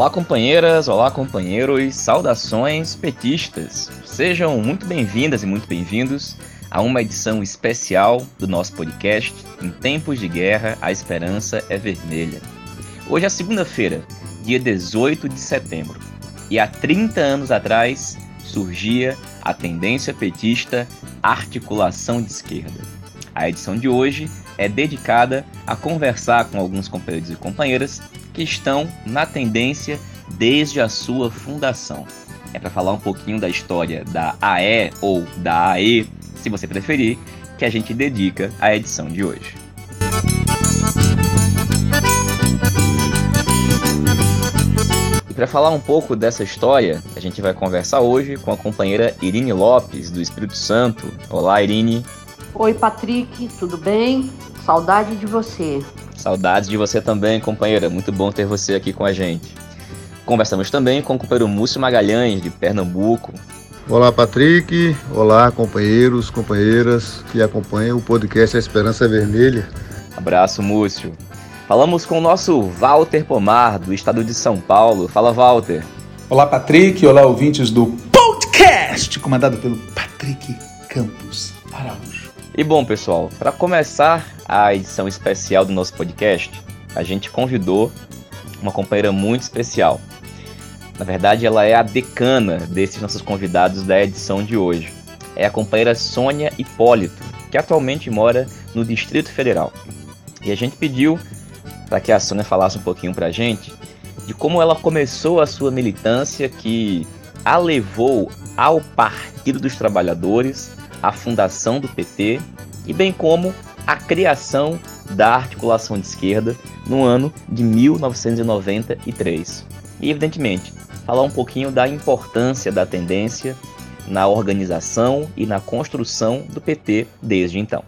Olá, companheiras, olá, companheiros, saudações petistas. Sejam muito bem-vindas e muito bem-vindos a uma edição especial do nosso podcast Em Tempos de Guerra, a Esperança é Vermelha. Hoje é segunda-feira, dia 18 de setembro, e há 30 anos atrás surgia a tendência petista articulação de esquerda. A edição de hoje é dedicada a conversar com alguns companheiros e companheiras que estão na tendência desde a sua fundação. É para falar um pouquinho da história da AE ou da AE, se você preferir, que a gente dedica a edição de hoje. E para falar um pouco dessa história, a gente vai conversar hoje com a companheira Irine Lopes, do Espírito Santo. Olá, Irine. Oi, Patrick, tudo bem? Saudade de você. Saudades de você também, companheira. Muito bom ter você aqui com a gente. Conversamos também com o companheiro Múcio Magalhães, de Pernambuco. Olá, Patrick. Olá, companheiros, companheiras que acompanham o podcast A Esperança Vermelha. Abraço, Múcio. Falamos com o nosso Walter Pomar, do estado de São Paulo. Fala, Walter. Olá, Patrick. Olá, ouvintes do podcast, comandado pelo Patrick Campos Araújo. E bom, pessoal, para começar a edição especial do nosso podcast, a gente convidou uma companheira muito especial. Na verdade, ela é a decana desses nossos convidados da edição de hoje. É a companheira Sônia Hipólito, que atualmente mora no Distrito Federal. E a gente pediu para que a Sônia falasse um pouquinho para a gente de como ela começou a sua militância que a levou ao Partido dos Trabalhadores, à fundação do PT e bem como a criação da articulação de esquerda no ano de 1993. E, evidentemente, falar um pouquinho da importância da tendência na organização e na construção do PT desde então.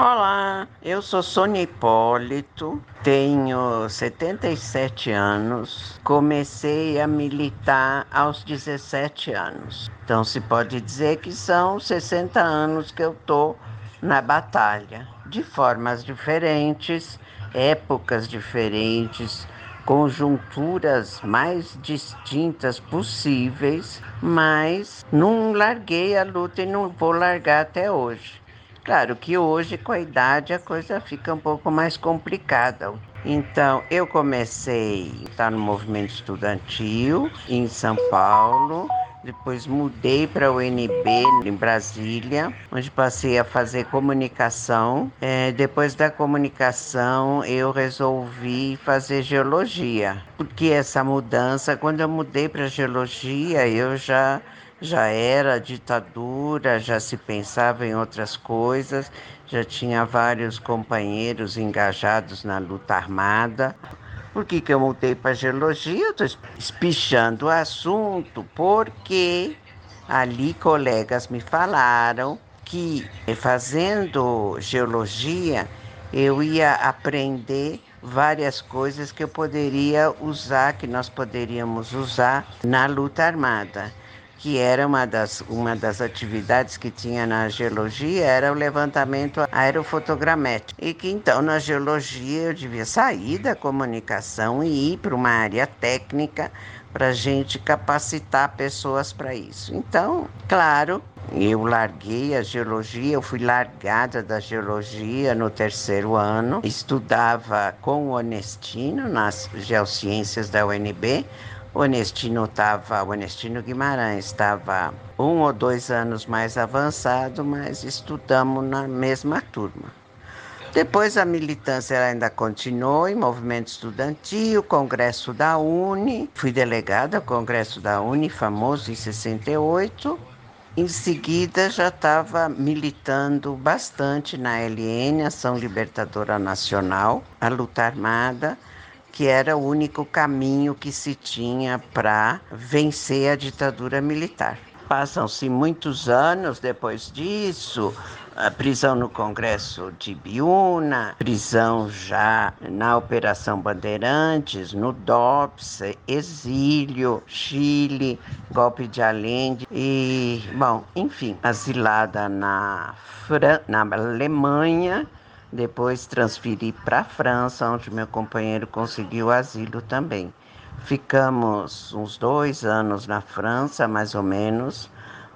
Olá, eu sou Sônia Hipólito, tenho 77 anos, comecei a militar aos 17 anos. Então se pode dizer que são 60 anos que eu estou na batalha, de formas diferentes, épocas diferentes, conjunturas mais distintas possíveis, mas não larguei a luta e não vou largar até hoje. Claro que hoje, com a idade, a coisa fica um pouco mais complicada. Então, eu comecei a estar no movimento estudantil em São Paulo, depois mudei para o UNB em Brasília, onde passei a fazer comunicação. É, depois da comunicação, eu resolvi fazer geologia. Porque essa mudança, quando eu mudei para geologia, eu já já era ditadura, já se pensava em outras coisas, já tinha vários companheiros engajados na luta armada. Por que, que eu mudei para geologia? Estou espichando o assunto, porque ali colegas me falaram que fazendo geologia eu ia aprender várias coisas que eu poderia usar, que nós poderíamos usar na luta armada que era uma das, uma das atividades que tinha na geologia, era o levantamento aerofotogramétrico. E que então na geologia eu devia sair da comunicação e ir para uma área técnica para a gente capacitar pessoas para isso. Então, claro, eu larguei a geologia, eu fui largada da geologia no terceiro ano, estudava com o Honestino nas geociências da UNB, o Onestino estava, Onestino Guimarães estava um ou dois anos mais avançado, mas estudamos na mesma turma. Depois a militância ainda continuou em movimento estudantil, Congresso da Uni, fui delegada ao Congresso da Uni, famoso em 68. Em seguida já estava militando bastante na LN, Ação Libertadora Nacional, a luta armada, que era o único caminho que se tinha para vencer a ditadura militar. Passam-se muitos anos depois disso, a prisão no Congresso de Biúna, prisão já na Operação Bandeirantes, no DOPS, exílio, Chile, golpe de Allende e, bom, enfim, asilada na, Fran na Alemanha depois transferi para a França, onde meu companheiro conseguiu asilo também. Ficamos uns dois anos na França, mais ou menos.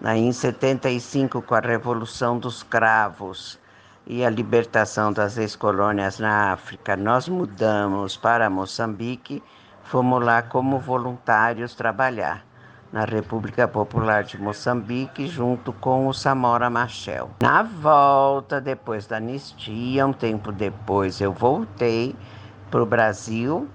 Aí, em 75, com a Revolução dos Cravos e a libertação das ex-colônias na África, nós mudamos para Moçambique. Fomos lá como voluntários trabalhar na República Popular de Moçambique, junto com o Samora Machel. Na volta, depois da anistia, um tempo depois, eu voltei para o Brasil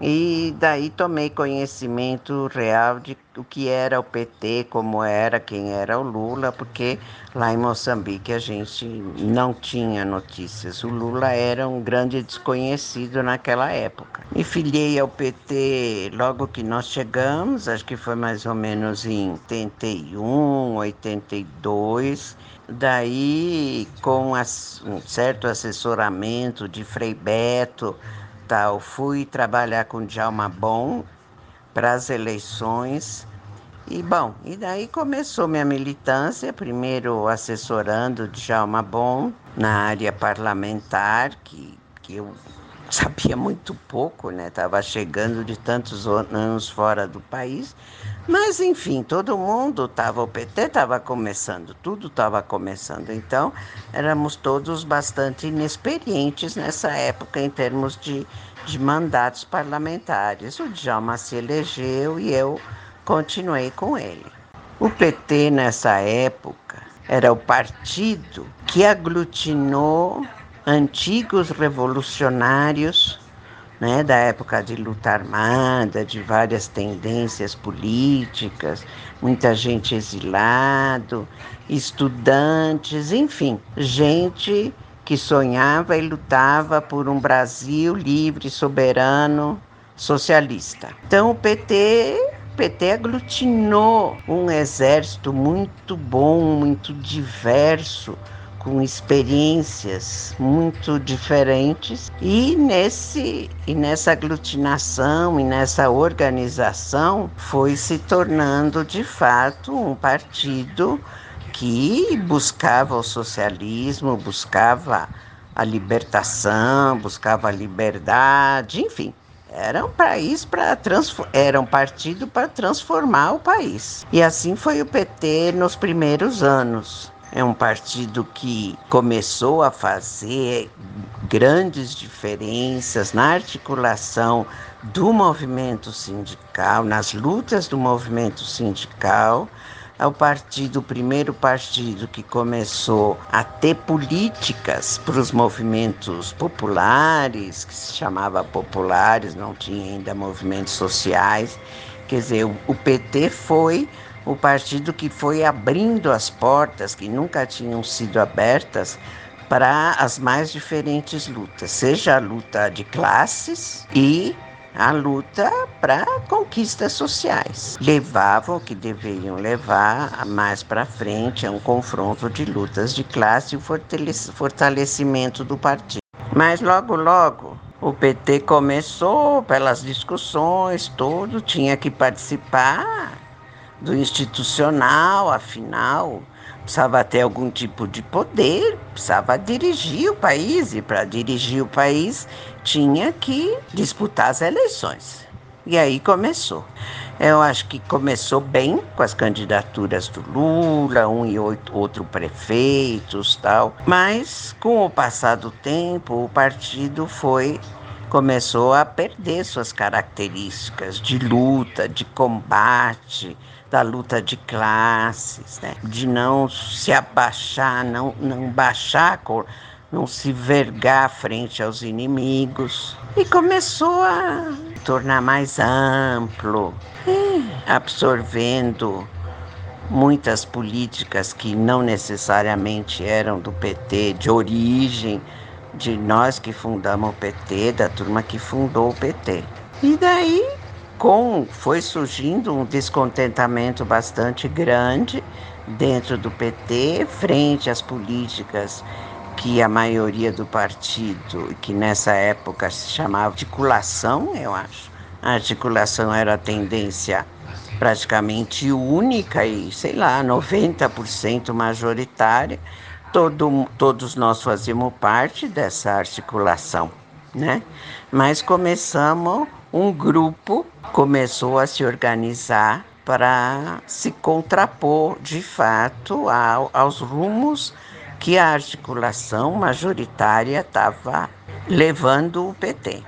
e daí tomei conhecimento real de o que era o PT, como era, quem era o Lula, porque lá em Moçambique a gente não tinha notícias. O Lula era um grande desconhecido naquela época. Me filiei ao PT logo que nós chegamos, acho que foi mais ou menos em 81, 82. Daí, com um certo assessoramento de Frei Beto, tal, fui trabalhar com Djalma Bom para as eleições. E bom, e daí começou minha militância, primeiro assessorando Djalma Bom na área parlamentar, que, que eu sabia muito pouco, né? Estava chegando de tantos anos fora do país. Mas, enfim, todo mundo estava, o PT estava começando, tudo estava começando. Então, éramos todos bastante inexperientes nessa época em termos de, de mandatos parlamentares. O Djalma se elegeu e eu continuei com ele. O PT, nessa época, era o partido que aglutinou antigos revolucionários né, da época de luta armada, de várias tendências políticas, muita gente exilado, estudantes, enfim, gente que sonhava e lutava por um Brasil livre, soberano, socialista. Então o PT PT aglutinou um exército muito bom, muito diverso, com experiências muito diferentes e nesse e nessa aglutinação e nessa organização foi se tornando de fato um partido que buscava o socialismo, buscava a libertação, buscava a liberdade, enfim, era um país para era um partido para transformar o país. E assim foi o PT nos primeiros anos. É um partido que começou a fazer grandes diferenças na articulação do movimento sindical, nas lutas do movimento sindical. É o partido, o primeiro partido que começou a ter políticas para os movimentos populares, que se chamava populares, não tinha ainda movimentos sociais. Quer dizer, o PT foi o partido que foi abrindo as portas que nunca tinham sido abertas para as mais diferentes lutas, seja a luta de classes e a luta para conquistas sociais. Levavam o que deveriam levar mais para frente a um confronto de lutas de classe e o fortalecimento do partido. Mas logo, logo, o PT começou pelas discussões, tudo, tinha que participar do institucional, afinal, precisava ter algum tipo de poder, precisava dirigir o país, e para dirigir o país tinha que disputar as eleições. E aí começou. Eu acho que começou bem com as candidaturas do Lula, um e outro prefeitos, tal. Mas com o passar do tempo, o partido foi começou a perder suas características de luta, de combate, da luta de classes, né? de não se abaixar, não, não baixar, não se vergar frente aos inimigos. E começou a tornar mais amplo, absorvendo muitas políticas que não necessariamente eram do PT, de origem, de nós que fundamos o PT, da turma que fundou o PT. E daí com foi surgindo um descontentamento bastante grande dentro do PT frente às políticas que a maioria do partido, que nessa época se chamava articulação, eu acho. A articulação era a tendência praticamente única e, sei lá, 90% majoritária. Todo, todos nós fazíamos parte dessa articulação, né? Mas começamos um grupo começou a se organizar para se contrapor de fato ao, aos rumos que a articulação majoritária estava levando o PT.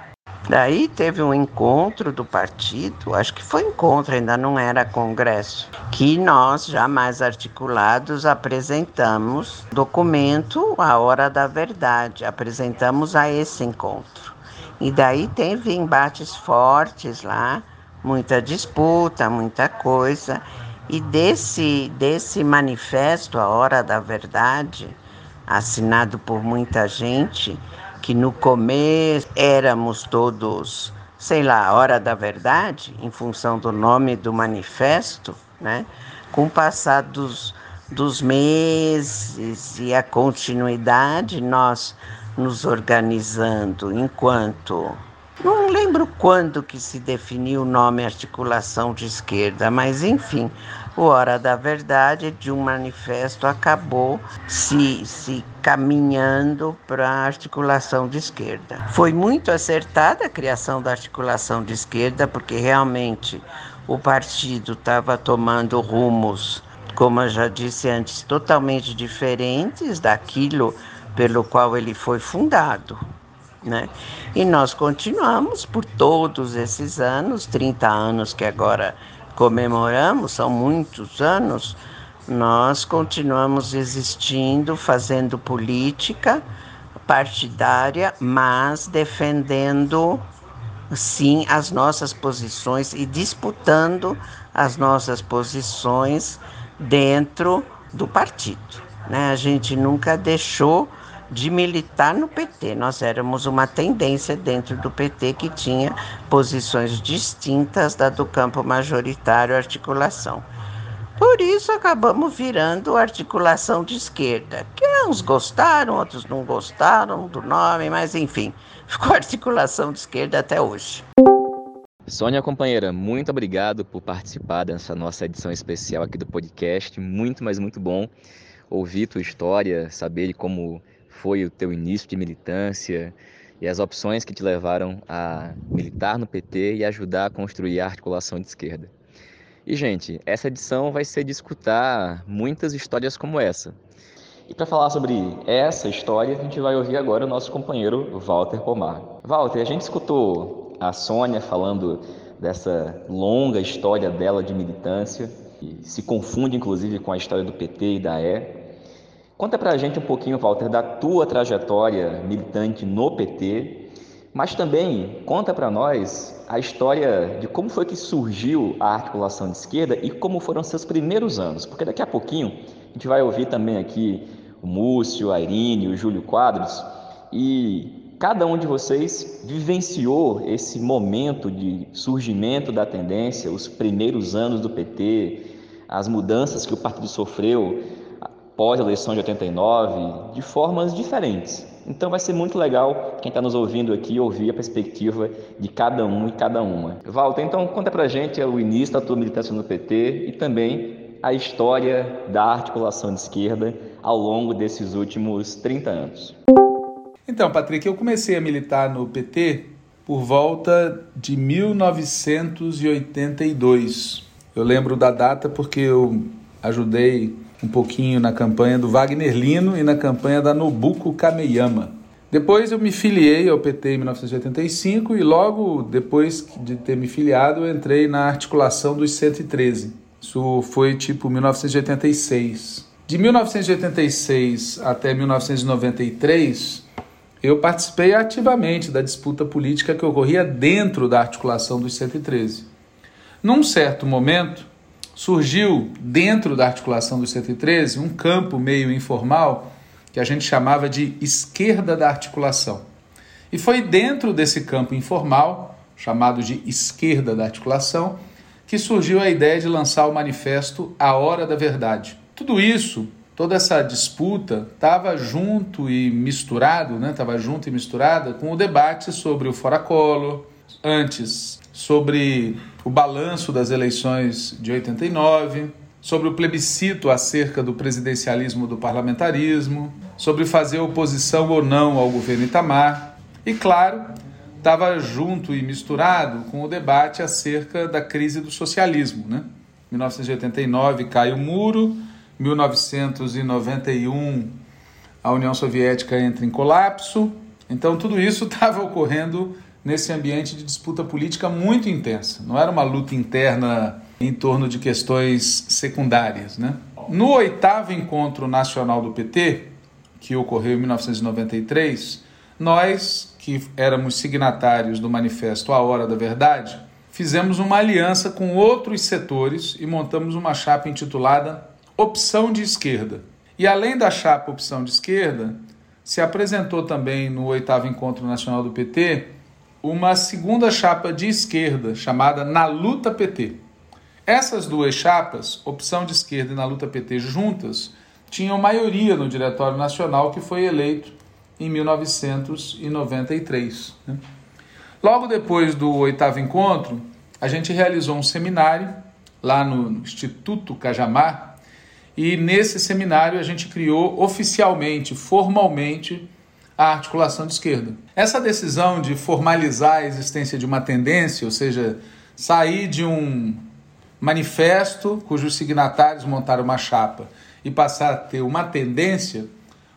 Daí teve um encontro do partido, acho que foi encontro, ainda não era congresso, que nós, já mais articulados, apresentamos documento A Hora da Verdade, apresentamos a esse encontro. E daí teve embates fortes lá, muita disputa, muita coisa. E desse, desse manifesto, A Hora da Verdade, assinado por muita gente, que no começo éramos todos, sei lá, hora da verdade, em função do nome do manifesto, né? Com o passar dos, dos meses e a continuidade, nós nos organizando enquanto não lembro quando que se definiu o nome articulação de esquerda, mas enfim, o Hora da Verdade de um manifesto acabou se, se caminhando para a articulação de esquerda. Foi muito acertada a criação da articulação de esquerda, porque realmente o partido estava tomando rumos, como eu já disse antes, totalmente diferentes daquilo pelo qual ele foi fundado. Né? E nós continuamos por todos esses anos, 30 anos que agora comemoramos, são muitos anos, nós continuamos existindo, fazendo política partidária, mas defendendo sim as nossas posições e disputando as nossas posições dentro do partido. Né? A gente nunca deixou de militar no PT. Nós éramos uma tendência dentro do PT que tinha posições distintas da do campo majoritário articulação. Por isso acabamos virando articulação de esquerda, que uns gostaram, outros não gostaram do nome, mas enfim, ficou articulação de esquerda até hoje. Sônia, companheira, muito obrigado por participar dessa nossa edição especial aqui do podcast. Muito, mas muito bom ouvir tua história, saber como foi o teu início de militância e as opções que te levaram a militar no PT e ajudar a construir a articulação de esquerda. E, gente, essa edição vai ser de escutar muitas histórias como essa. E para falar sobre essa história, a gente vai ouvir agora o nosso companheiro Walter Pomar. Walter, a gente escutou a Sônia falando dessa longa história dela de militância, que se confunde inclusive com a história do PT e da E. Conta pra gente um pouquinho, Walter, da tua trajetória militante no PT, mas também conta para nós a história de como foi que surgiu a articulação de esquerda e como foram seus primeiros anos, porque daqui a pouquinho a gente vai ouvir também aqui o Múcio, a Irine, o Júlio Quadros e cada um de vocês vivenciou esse momento de surgimento da tendência, os primeiros anos do PT, as mudanças que o partido sofreu pós-eleição de 89, de formas diferentes. Então vai ser muito legal quem está nos ouvindo aqui ouvir a perspectiva de cada um e cada uma. Walter, então conta pra gente o início da tua militância no PT e também a história da articulação de esquerda ao longo desses últimos 30 anos. Então, Patrick, eu comecei a militar no PT por volta de 1982. Eu lembro da data porque eu ajudei um pouquinho na campanha do Wagner Lino e na campanha da Nobuko Kameyama. Depois eu me filiei ao PT em 1985 e logo depois de ter me filiado eu entrei na articulação dos 113. Isso foi tipo 1986. De 1986 até 1993, eu participei ativamente da disputa política que ocorria dentro da articulação dos 113. Num certo momento, surgiu dentro da articulação do 113 um campo meio informal que a gente chamava de esquerda da articulação. E foi dentro desse campo informal, chamado de esquerda da articulação, que surgiu a ideia de lançar o manifesto A Hora da Verdade. Tudo isso, toda essa disputa, estava junto e misturado, né? junto e misturada com o debate sobre o Fora Collor, antes sobre o balanço das eleições de 89, sobre o plebiscito acerca do presidencialismo do parlamentarismo, sobre fazer oposição ou não ao governo Itamar e, claro, estava junto e misturado com o debate acerca da crise do socialismo. Né? 1989 cai o muro, 1991 a União Soviética entra em colapso. Então tudo isso estava ocorrendo nesse ambiente de disputa política muito intensa. Não era uma luta interna em torno de questões secundárias. Né? No oitavo encontro nacional do PT, que ocorreu em 1993, nós, que éramos signatários do manifesto A Hora da Verdade, fizemos uma aliança com outros setores e montamos uma chapa intitulada Opção de Esquerda. E além da chapa Opção de Esquerda, se apresentou também no oitavo encontro nacional do PT uma segunda chapa de esquerda chamada Na Luta PT. Essas duas chapas, Opção de Esquerda e Na Luta PT juntas, tinham maioria no Diretório Nacional que foi eleito em 1993. Né? Logo depois do oitavo encontro, a gente realizou um seminário lá no Instituto Cajamar e nesse seminário a gente criou oficialmente, formalmente, a articulação de esquerda. Essa decisão de formalizar a existência de uma tendência, ou seja, sair de um manifesto cujos signatários montaram uma chapa e passar a ter uma tendência,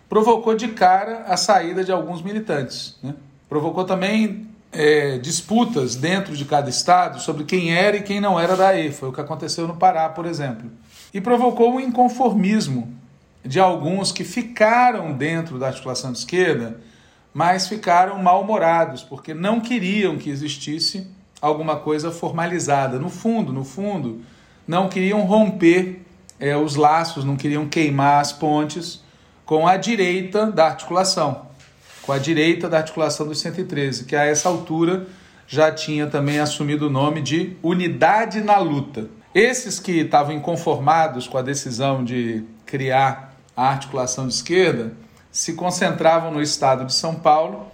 provocou de cara a saída de alguns militantes. Né? Provocou também é, disputas dentro de cada estado sobre quem era e quem não era da E. Foi o que aconteceu no Pará, por exemplo. E provocou um inconformismo de alguns que ficaram dentro da articulação de esquerda, mas ficaram mal-humorados, porque não queriam que existisse alguma coisa formalizada. No fundo, no fundo, não queriam romper é, os laços, não queriam queimar as pontes com a direita da articulação, com a direita da articulação dos 113, que a essa altura já tinha também assumido o nome de Unidade na Luta. Esses que estavam inconformados com a decisão de criar a articulação de esquerda se concentravam no estado de São Paulo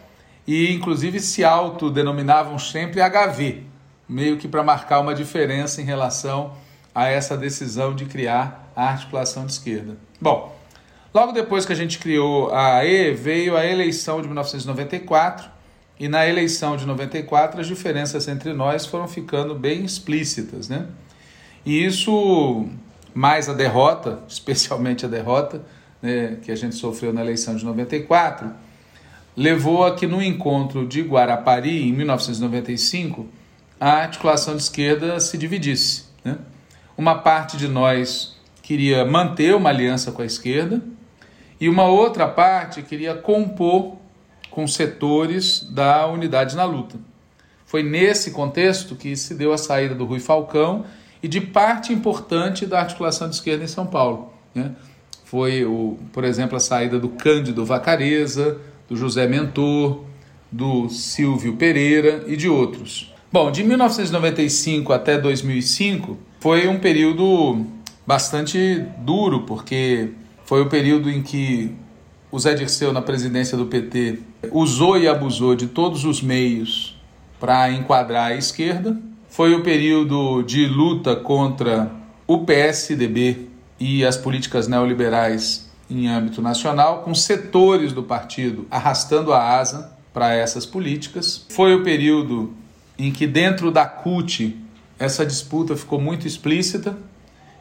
e, inclusive, se autodenominavam sempre HV, meio que para marcar uma diferença em relação a essa decisão de criar a articulação de esquerda. Bom, logo depois que a gente criou a AE, veio a eleição de 1994, e na eleição de 94 as diferenças entre nós foram ficando bem explícitas, né? E isso mais a derrota, especialmente a derrota né, que a gente sofreu na eleição de 94, levou a que no encontro de Guarapari, em 1995, a articulação de esquerda se dividisse. Né? Uma parte de nós queria manter uma aliança com a esquerda e uma outra parte queria compor com setores da unidade na luta. Foi nesse contexto que se deu a saída do Rui Falcão e de parte importante da articulação de esquerda em São Paulo. Né? Foi, o, por exemplo, a saída do Cândido Vacareza, do José Mentor, do Silvio Pereira e de outros. Bom, de 1995 até 2005 foi um período bastante duro, porque foi o período em que o Zé Dirceu, na presidência do PT, usou e abusou de todos os meios para enquadrar a esquerda foi o período de luta contra o PSDB e as políticas neoliberais em âmbito nacional, com setores do partido arrastando a asa para essas políticas. Foi o período em que, dentro da CUT, essa disputa ficou muito explícita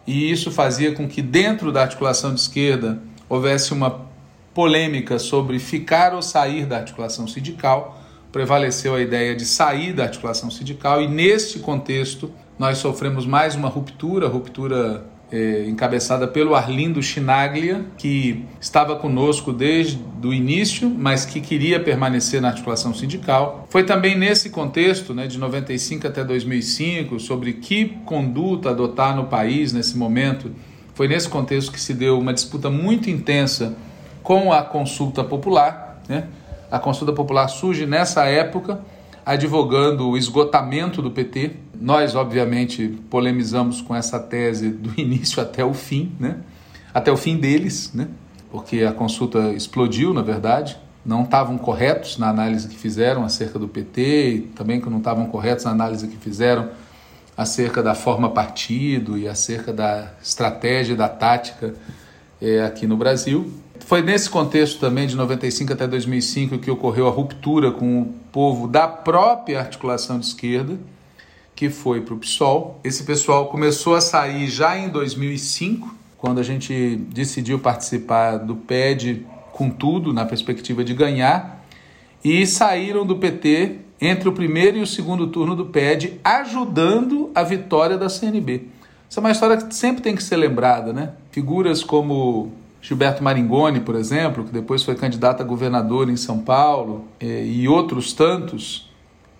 e isso fazia com que, dentro da articulação de esquerda, houvesse uma polêmica sobre ficar ou sair da articulação sindical prevaleceu a ideia de sair da articulação sindical e neste contexto nós sofremos mais uma ruptura, ruptura é, encabeçada pelo Arlindo Chinaglia, que estava conosco desde o início, mas que queria permanecer na articulação sindical. Foi também nesse contexto, né, de 95 até 2005, sobre que conduta adotar no país nesse momento, foi nesse contexto que se deu uma disputa muito intensa com a consulta popular, né? A consulta popular surge nessa época, advogando o esgotamento do PT. Nós, obviamente, polemizamos com essa tese do início até o fim, né? até o fim deles, né? porque a consulta explodiu, na verdade. Não estavam corretos na análise que fizeram acerca do PT, e também que não estavam corretos na análise que fizeram acerca da forma partido e acerca da estratégia da tática é, aqui no Brasil. Foi nesse contexto também, de 95 até 2005, que ocorreu a ruptura com o povo da própria articulação de esquerda, que foi para o PSOL. Esse pessoal começou a sair já em 2005, quando a gente decidiu participar do PED com tudo, na perspectiva de ganhar, e saíram do PT entre o primeiro e o segundo turno do PED, ajudando a vitória da CNB. Essa é uma história que sempre tem que ser lembrada, né? Figuras como Gilberto Maringoni, por exemplo, que depois foi candidato a governador em São Paulo, eh, e outros tantos,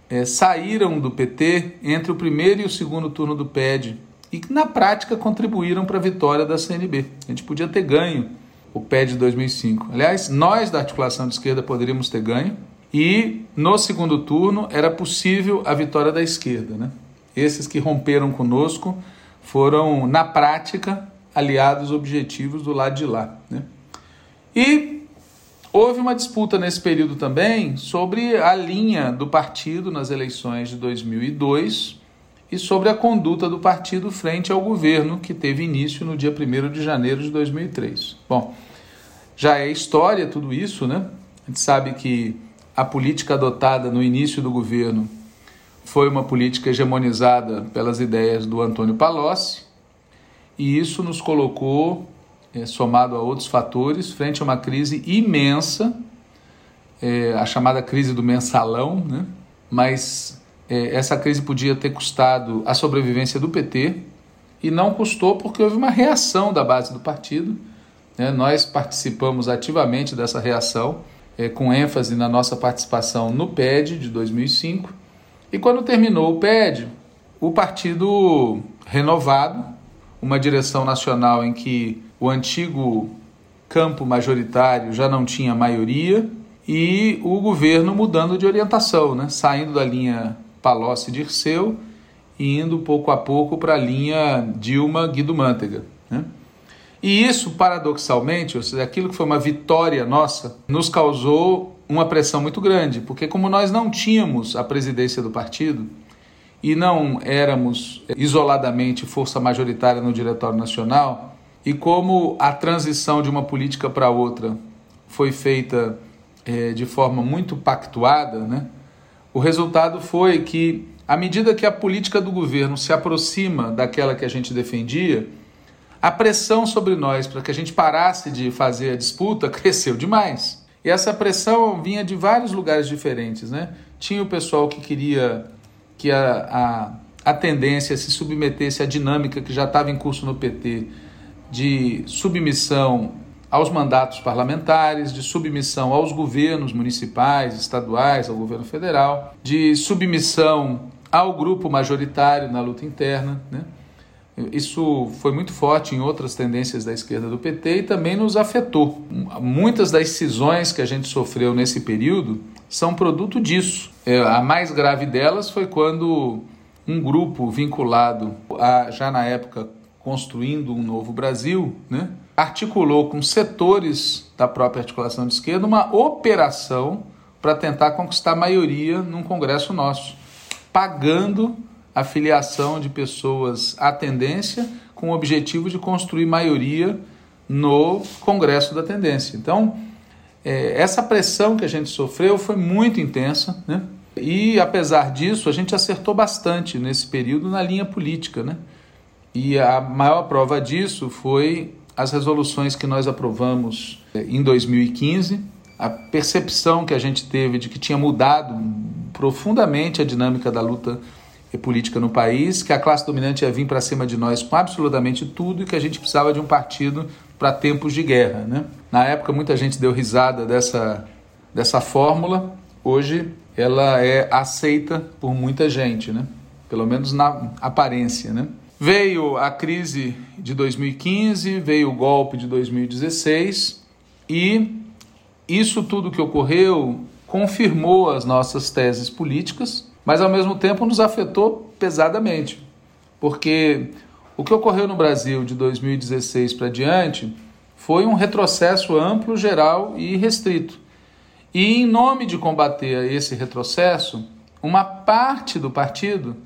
é, saíram do PT entre o primeiro e o segundo turno do PED e que na prática contribuíram para a vitória da CNB. A gente podia ter ganho o PED de 2005. Aliás, nós da articulação de esquerda poderíamos ter ganho e no segundo turno era possível a vitória da esquerda. Né? Esses que romperam conosco foram, na prática, aliados objetivos do lado de lá. Né? E Houve uma disputa nesse período também sobre a linha do partido nas eleições de 2002 e sobre a conduta do partido frente ao governo que teve início no dia 1 de janeiro de 2003. Bom, já é história tudo isso, né? A gente sabe que a política adotada no início do governo foi uma política hegemonizada pelas ideias do Antônio Palocci, e isso nos colocou é, somado a outros fatores, frente a uma crise imensa, é, a chamada crise do mensalão, né? mas é, essa crise podia ter custado a sobrevivência do PT e não custou porque houve uma reação da base do partido. Né? Nós participamos ativamente dessa reação, é, com ênfase na nossa participação no PED de 2005. E quando terminou o PED, o partido renovado, uma direção nacional em que o antigo campo majoritário já não tinha maioria e o governo mudando de orientação, né? saindo da linha Palocci-Dirceu e indo pouco a pouco para a linha Dilma-Guido Mantega. Né? E isso, paradoxalmente, ou seja, aquilo que foi uma vitória nossa, nos causou uma pressão muito grande, porque como nós não tínhamos a presidência do partido e não éramos isoladamente força majoritária no Diretório Nacional, e como a transição de uma política para outra foi feita é, de forma muito pactuada, né? o resultado foi que, à medida que a política do governo se aproxima daquela que a gente defendia, a pressão sobre nós para que a gente parasse de fazer a disputa cresceu demais. E essa pressão vinha de vários lugares diferentes. Né? Tinha o pessoal que queria que a, a, a tendência se submetesse à dinâmica que já estava em curso no PT de submissão aos mandatos parlamentares, de submissão aos governos municipais, estaduais, ao governo federal, de submissão ao grupo majoritário na luta interna. Né? Isso foi muito forte em outras tendências da esquerda do PT e também nos afetou. Muitas das cisões que a gente sofreu nesse período são produto disso. É, a mais grave delas foi quando um grupo vinculado a, já na época, construindo um novo Brasil, né, articulou com setores da própria articulação de esquerda uma operação para tentar conquistar maioria num congresso nosso, pagando a filiação de pessoas à tendência com o objetivo de construir maioria no congresso da tendência. Então, é, essa pressão que a gente sofreu foi muito intensa, né? E apesar disso, a gente acertou bastante nesse período na linha política, né? E a maior prova disso foi as resoluções que nós aprovamos eh, em 2015, a percepção que a gente teve de que tinha mudado profundamente a dinâmica da luta política no país, que a classe dominante ia vir para cima de nós com absolutamente tudo e que a gente precisava de um partido para tempos de guerra. Né? Na época, muita gente deu risada dessa, dessa fórmula, hoje ela é aceita por muita gente, né? pelo menos na aparência. Né? Veio a crise de 2015, veio o golpe de 2016 e isso tudo que ocorreu confirmou as nossas teses políticas, mas ao mesmo tempo nos afetou pesadamente, porque o que ocorreu no Brasil de 2016 para diante foi um retrocesso amplo, geral e restrito. E em nome de combater esse retrocesso, uma parte do partido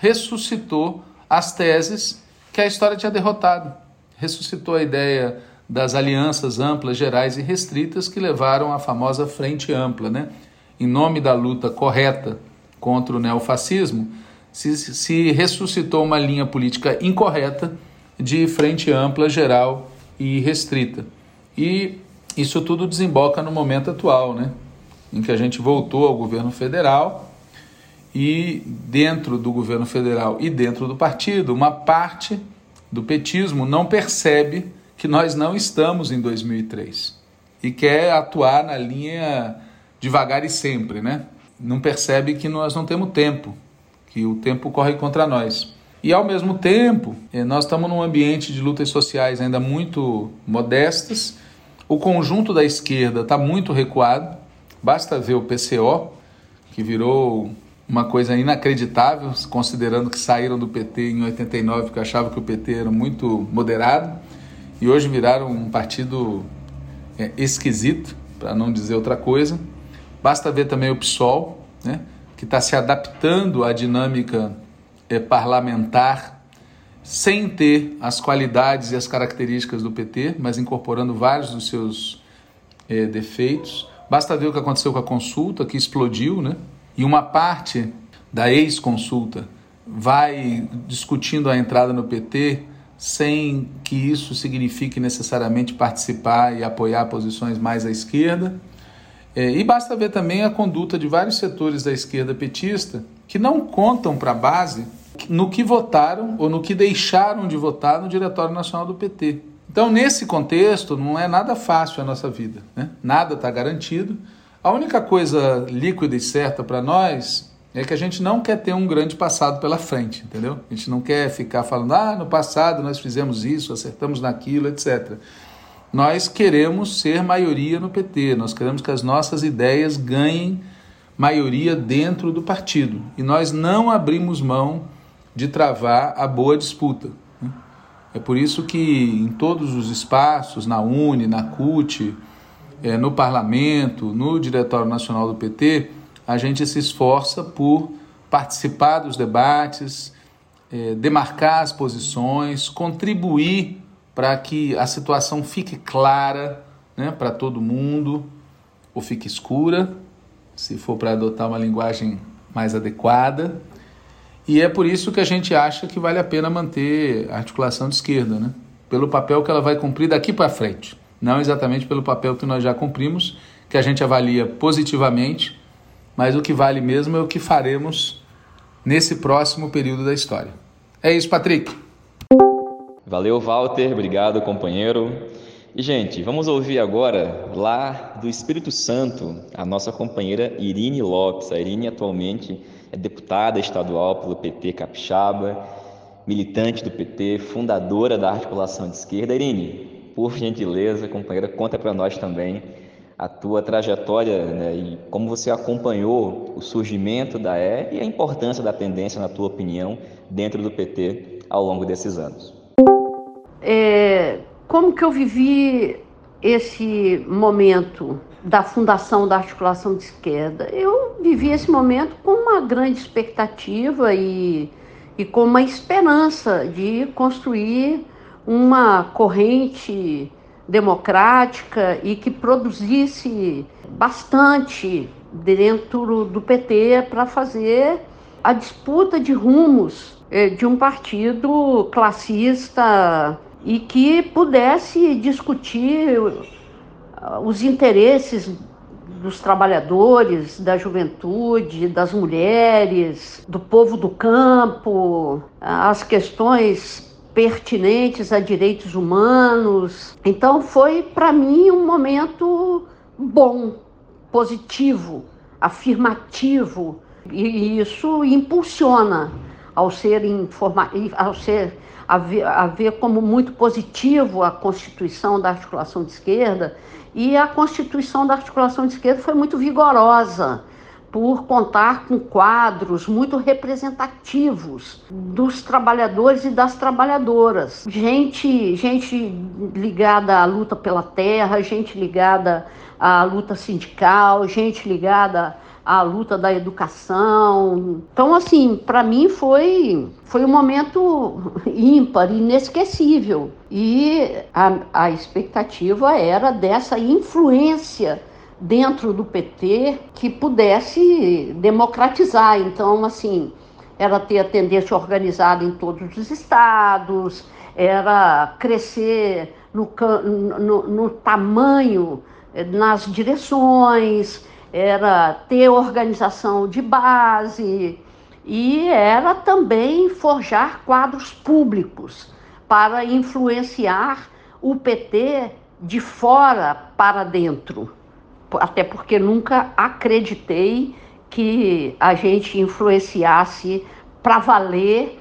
ressuscitou as teses que a história tinha derrotado. Ressuscitou a ideia das alianças amplas, gerais e restritas que levaram à famosa Frente Ampla. Né? Em nome da luta correta contra o neofascismo, se, se ressuscitou uma linha política incorreta de frente ampla, geral e restrita. E isso tudo desemboca no momento atual, né? em que a gente voltou ao governo federal e dentro do governo federal e dentro do partido, uma parte do petismo não percebe que nós não estamos em 2003 e quer atuar na linha devagar e sempre, né? Não percebe que nós não temos tempo, que o tempo corre contra nós. E ao mesmo tempo, eh, nós estamos num ambiente de lutas sociais ainda muito modestas. O conjunto da esquerda está muito recuado. Basta ver o PCO, que virou uma coisa inacreditável, considerando que saíram do PT em 89 porque achavam que o PT era muito moderado e hoje viraram um partido é, esquisito, para não dizer outra coisa. Basta ver também o PSOL, né, que está se adaptando à dinâmica é, parlamentar sem ter as qualidades e as características do PT, mas incorporando vários dos seus é, defeitos. Basta ver o que aconteceu com a consulta, que explodiu, né? E uma parte da ex-consulta vai discutindo a entrada no PT sem que isso signifique necessariamente participar e apoiar posições mais à esquerda. É, e basta ver também a conduta de vários setores da esquerda petista que não contam para a base no que votaram ou no que deixaram de votar no Diretório Nacional do PT. Então, nesse contexto, não é nada fácil a nossa vida, né? nada está garantido. A única coisa líquida e certa para nós é que a gente não quer ter um grande passado pela frente, entendeu? A gente não quer ficar falando, ah, no passado nós fizemos isso, acertamos naquilo, etc. Nós queremos ser maioria no PT, nós queremos que as nossas ideias ganhem maioria dentro do partido. E nós não abrimos mão de travar a boa disputa. Né? É por isso que em todos os espaços, na UNE, na CUT, é, no parlamento, no Diretório Nacional do PT, a gente se esforça por participar dos debates, é, demarcar as posições, contribuir para que a situação fique clara né, para todo mundo, ou fique escura, se for para adotar uma linguagem mais adequada. E é por isso que a gente acha que vale a pena manter a articulação de esquerda, né? pelo papel que ela vai cumprir daqui para frente, não exatamente pelo papel que nós já cumprimos, que a gente avalia positivamente mas o que vale mesmo é o que faremos nesse próximo período da história. É isso, Patrick. Valeu, Walter. Obrigado, companheiro. E, gente, vamos ouvir agora, lá do Espírito Santo, a nossa companheira Irine Lopes. A Irine atualmente é deputada estadual pelo PT Capixaba, militante do PT, fundadora da articulação de esquerda. Irine, por gentileza, companheira, conta para nós também a tua trajetória né, e como você acompanhou o surgimento da E e a importância da tendência, na tua opinião, dentro do PT ao longo desses anos. É, como que eu vivi esse momento da fundação da articulação de esquerda? Eu vivi esse momento com uma grande expectativa e, e com uma esperança de construir uma corrente democrática e que produzisse bastante dentro do PT para fazer a disputa de rumos eh, de um partido classista e que pudesse discutir os interesses dos trabalhadores, da juventude, das mulheres, do povo do campo, as questões pertinentes a direitos humanos. Então foi para mim um momento bom, positivo, afirmativo e isso impulsiona ao ser informa ao ser a ver, a ver como muito positivo a constituição da articulação de esquerda e a constituição da articulação de esquerda foi muito vigorosa por contar com quadros muito representativos dos trabalhadores e das trabalhadoras. Gente, gente ligada à luta pela terra, gente ligada à luta sindical, gente ligada a luta da educação. Então, assim, para mim foi, foi um momento ímpar, inesquecível. E a, a expectativa era dessa influência dentro do PT que pudesse democratizar. Então, assim, era ter a tendência organizada em todos os estados, era crescer no, no, no tamanho, eh, nas direções, era ter organização de base e era também forjar quadros públicos para influenciar o PT de fora para dentro. Até porque nunca acreditei que a gente influenciasse para valer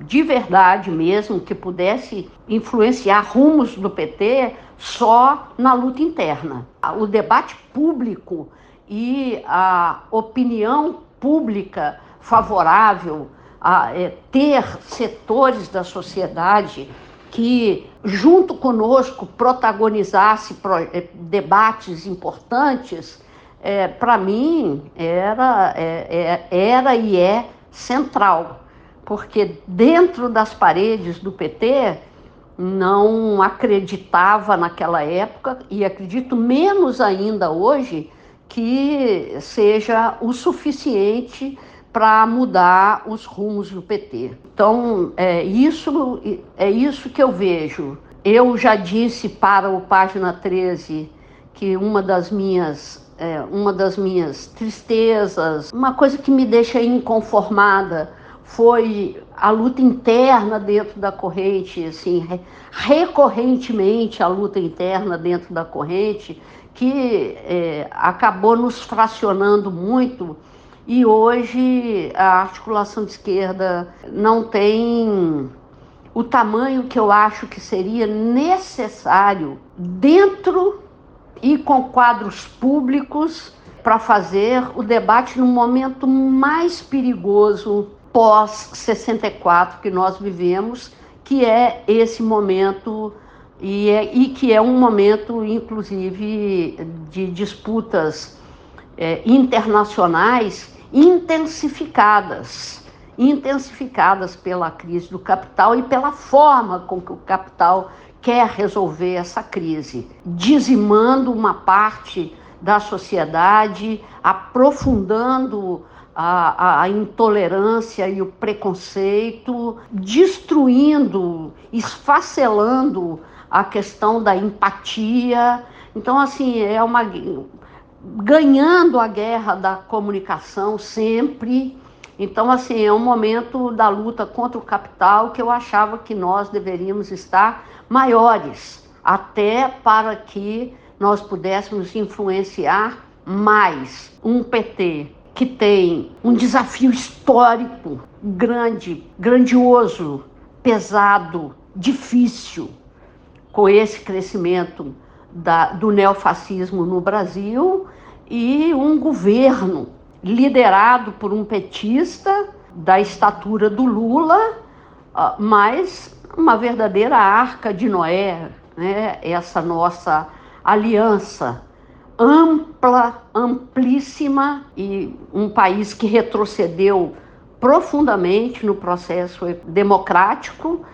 de verdade mesmo, que pudesse influenciar rumos do PT só na luta interna. O debate público e a opinião pública favorável a é, ter setores da sociedade que, junto conosco, protagonizasse pro, é, debates importantes, é, para mim era, é, era e é central, porque dentro das paredes do PT não acreditava naquela época e acredito menos ainda hoje que seja o suficiente para mudar os rumos do PT. Então, é isso, é isso que eu vejo. Eu já disse para o Página 13 que uma das minhas é, uma das minhas tristezas, uma coisa que me deixa inconformada foi a luta interna dentro da corrente, assim, recorrentemente a luta interna dentro da corrente, que é, acabou nos fracionando muito e hoje a articulação de esquerda não tem o tamanho que eu acho que seria necessário dentro e com quadros públicos para fazer o debate no momento mais perigoso pós 64 que nós vivemos, que é esse momento e, é, e que é um momento, inclusive, de disputas é, internacionais intensificadas intensificadas pela crise do capital e pela forma com que o capital quer resolver essa crise, dizimando uma parte da sociedade, aprofundando a, a, intolerância e o preconceito, destruindo, esfacelando a questão da empatia. Então, assim, é uma. ganhando a guerra da comunicação sempre. Então, assim, é um momento da luta contra o capital que eu achava que nós deveríamos estar maiores, até para que nós pudéssemos influenciar mais um PT que tem um desafio histórico grande, grandioso, pesado, difícil, com esse crescimento da, do neofascismo no Brasil e um governo liderado por um petista da estatura do Lula, ah, mas uma verdadeira arca de Noé, né? essa nossa aliança ampla, amplíssima e um país que retrocedeu profundamente no processo democrático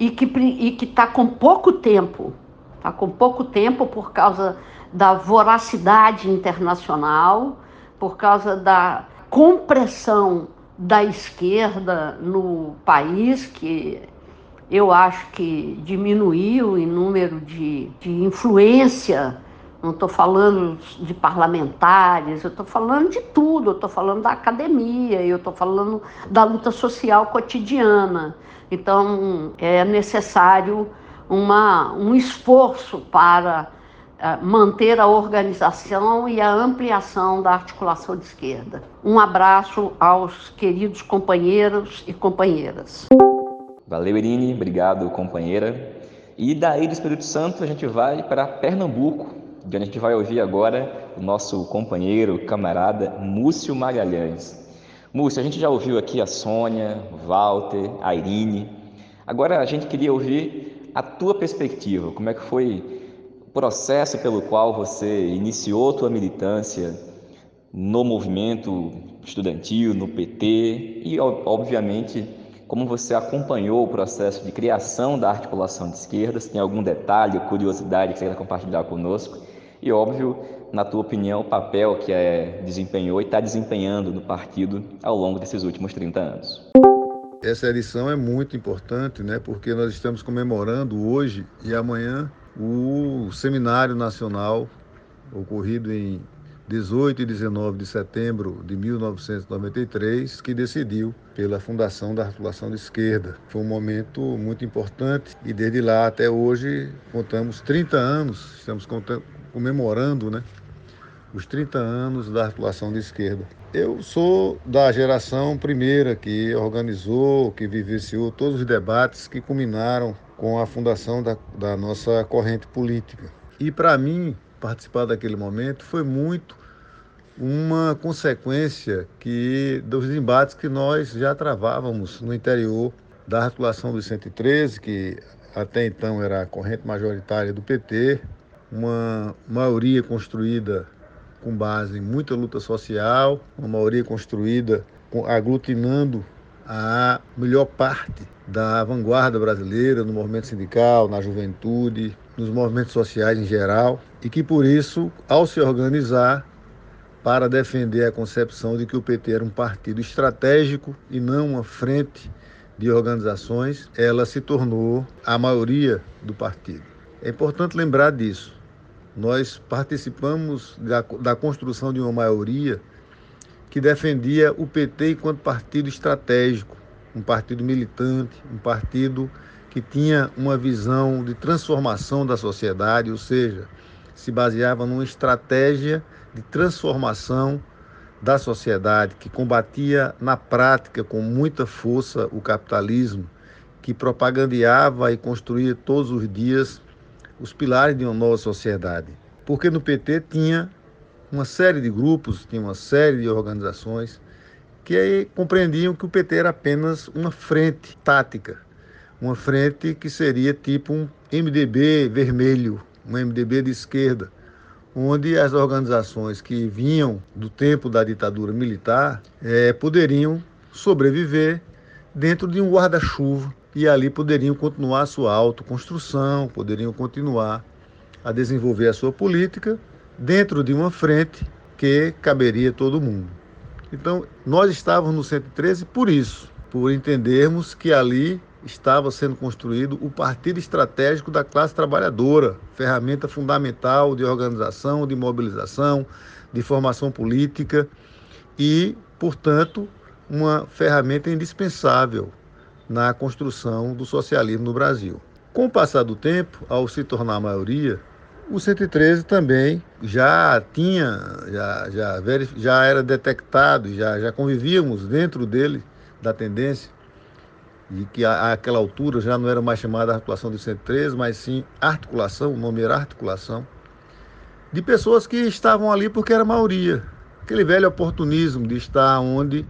e que está com pouco tempo, está com pouco tempo por causa da voracidade internacional, por causa da compressão da esquerda no país, que eu acho que diminuiu em número de, de influência. Não estou falando de parlamentares, eu estou falando de tudo, eu estou falando da academia, eu estou falando da luta social cotidiana. Então, é necessário uma, um esforço para uh, manter a organização e a ampliação da articulação de esquerda. Um abraço aos queridos companheiros e companheiras. Valeu, Irine. Obrigado, companheira. E daí do Espírito Santo a gente vai para Pernambuco, de onde a gente vai ouvir agora o nosso companheiro, camarada Múcio Magalhães. Múcio, a gente já ouviu aqui a Sônia, Walter, a Irine. Agora a gente queria ouvir a tua perspectiva, como é que foi o processo pelo qual você iniciou tua militância no movimento estudantil, no PT e, obviamente, como você acompanhou o processo de criação da articulação de esquerda, se tem algum detalhe curiosidade que você quer compartilhar conosco? E, óbvio, na tua opinião, o papel que é, desempenhou e está desempenhando no partido ao longo desses últimos 30 anos. Essa edição é muito importante, né, porque nós estamos comemorando hoje e amanhã o Seminário Nacional ocorrido em 18 e 19 de setembro de 1993, que decidiu pela fundação da articulação de esquerda. Foi um momento muito importante e desde lá até hoje contamos 30 anos, estamos comemorando, né, os 30 anos da articulação de esquerda. Eu sou da geração primeira que organizou, que vivenciou todos os debates que culminaram com a fundação da, da nossa corrente política. E para mim, participar daquele momento foi muito uma consequência que dos embates que nós já travávamos no interior da articulação dos 113, que até então era a corrente majoritária do PT, uma maioria construída com base em muita luta social, uma maioria construída aglutinando a melhor parte da vanguarda brasileira no movimento sindical, na juventude, nos movimentos sociais em geral, e que por isso, ao se organizar para defender a concepção de que o PT era um partido estratégico e não uma frente de organizações, ela se tornou a maioria do partido. É importante lembrar disso. Nós participamos da, da construção de uma maioria que defendia o PT enquanto partido estratégico, um partido militante, um partido que tinha uma visão de transformação da sociedade, ou seja, se baseava numa estratégia de transformação da sociedade, que combatia na prática com muita força o capitalismo, que propagandeava e construía todos os dias os pilares de uma nova sociedade. Porque no PT tinha uma série de grupos, tinha uma série de organizações que compreendiam que o PT era apenas uma frente tática, uma frente que seria tipo um MDB vermelho, um MDB de esquerda, onde as organizações que vinham do tempo da ditadura militar é, poderiam sobreviver dentro de um guarda-chuva e ali poderiam continuar a sua autoconstrução, poderiam continuar a desenvolver a sua política dentro de uma frente que caberia todo mundo. Então, nós estávamos no 113 por isso, por entendermos que ali estava sendo construído o partido estratégico da classe trabalhadora, ferramenta fundamental de organização, de mobilização, de formação política e, portanto, uma ferramenta indispensável na construção do socialismo no Brasil. Com o passar do tempo, ao se tornar a maioria, o 113 também já tinha, já, já, já era detectado, já, já convivíamos dentro dele da tendência de que àquela altura já não era mais chamada articulação do 113, mas sim articulação, o nome era articulação, de pessoas que estavam ali porque era maioria. Aquele velho oportunismo de estar onde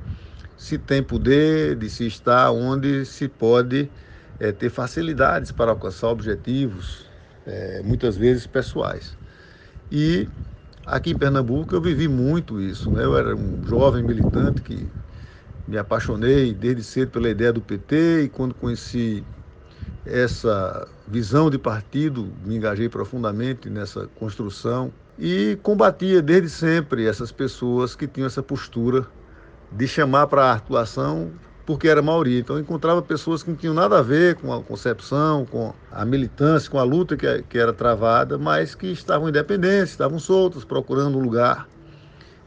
se tem poder, de se estar onde se pode é, ter facilidades para alcançar objetivos, é, muitas vezes pessoais. E aqui em Pernambuco eu vivi muito isso. Né? Eu era um jovem militante que me apaixonei desde cedo pela ideia do PT e quando conheci essa visão de partido, me engajei profundamente nessa construção e combatia desde sempre essas pessoas que tinham essa postura de chamar para a atuação porque era maioria. Então encontrava pessoas que não tinham nada a ver com a concepção, com a militância, com a luta que, que era travada, mas que estavam independentes, estavam soltos, procurando um lugar